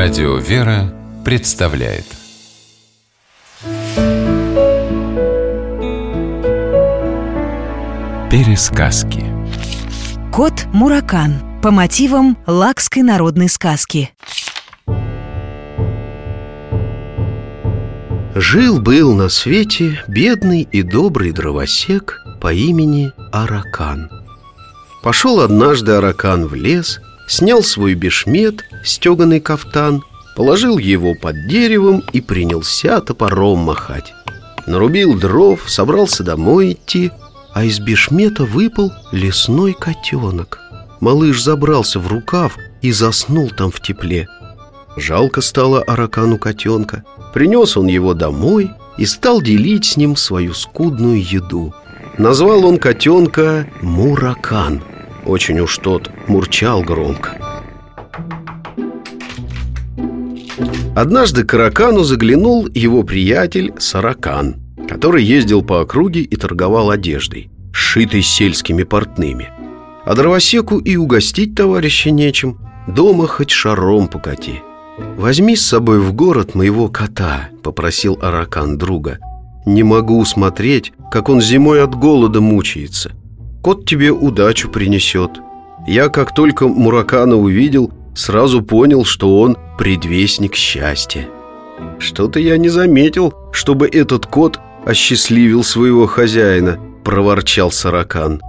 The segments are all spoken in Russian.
Радио «Вера» представляет. Пересказки. Кот Муракан по мотивам лакской народной сказки. Жил-был на свете бедный и добрый дровосек по имени Аракан. Пошел однажды Аракан в лес, снял свой бешмет, стеганый кафтан Положил его под деревом и принялся топором махать. Нарубил дров, собрался домой идти А из бешмета выпал лесной котенок Малыш забрался в рукав и заснул там в тепле. Жалко стало Аракану котенка Принес он его домой и стал делить с ним свою скудную еду. Назвал он котенка Муракан Очень уж тот мурчал громко. Однажды к Аракану заглянул его приятель Саракан Который ездил по округе и торговал одеждой Сшитой сельскими портными. А дровосеку и угостить товарища нечем Дома хоть шаром покати. «Возьми с собой в город моего кота», — попросил Аракан друга. «Не могу смотреть, как он зимой от голода мучается Кот тебе удачу принесет. Я, как только Муракана увидел, сразу понял, что он предвестник счастья. Что-то я не заметил, чтобы этот кот осчастливил своего хозяина Проворчал Саракан.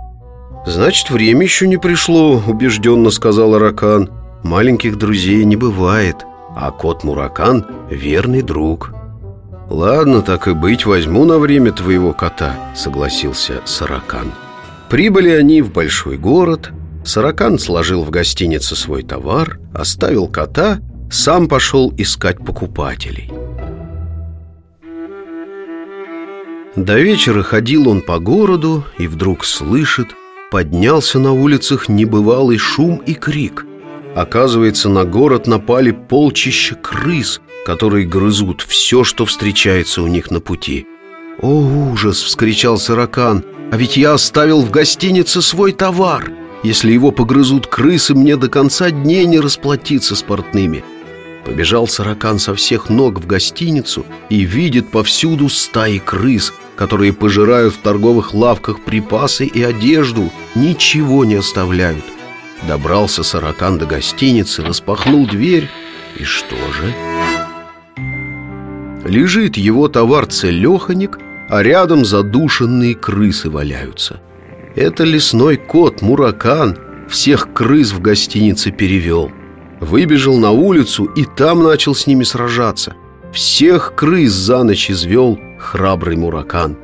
«Значит, время еще не пришло», — убежденно сказал Аракан. «Маленьких друзей не бывает а кот Муракан — верный друг. «Ладно, так и быть, возьму на время твоего кота», — согласился Саракан Прибыли они в большой город Саракан сложил в гостинице свой товар, оставил кота, сам пошел искать покупателей До вечера ходил он по городу и вдруг слышит Поднялся на улицах небывалый шум и крик Оказывается, на город напали полчища крыс, которые грызут все, что встречается у них на пути. «О, ужас!» — вскричал Саракан. «А ведь я оставил в гостинице свой товар! Если его погрызут крысы, мне до конца дней не расплатиться с портными!» Побежал Саракан со всех ног в гостиницу и видит повсюду стаи крыс, которые пожирают в торговых лавках припасы и одежду, ничего не оставляют – Добрался Саракан до гостиницы, распахнул дверь И что же? Лежит его товар целеханик, а рядом задушенные крысы валяются. Это лесной кот Муракан всех крыс в гостинице перевел. Выбежал на улицу и там начал с ними сражаться. Всех крыс за ночь извел храбрый Муракан.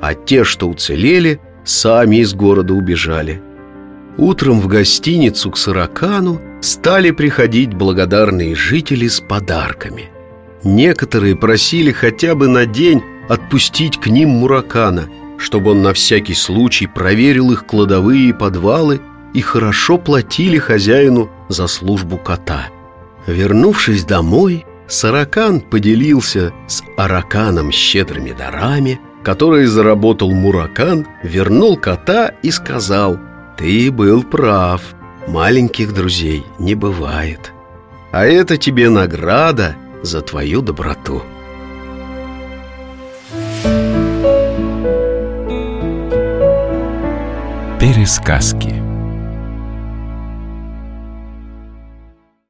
А те, что уцелели, сами из города убежали. Утром в гостиницу к Саракану стали приходить благодарные жители с подарками. Некоторые просили хотя бы на день отпустить к ним Муракана, чтобы он на всякий случай проверил их кладовые и подвалы и хорошо платили хозяину за службу кота. Вернувшись домой, Саракан поделился с Араканом щедрыми дарами, которые заработал Муракан, вернул кота и сказал – ты был прав. Маленьких друзей не бывает. А это тебе награда за твою доброту. Пересказки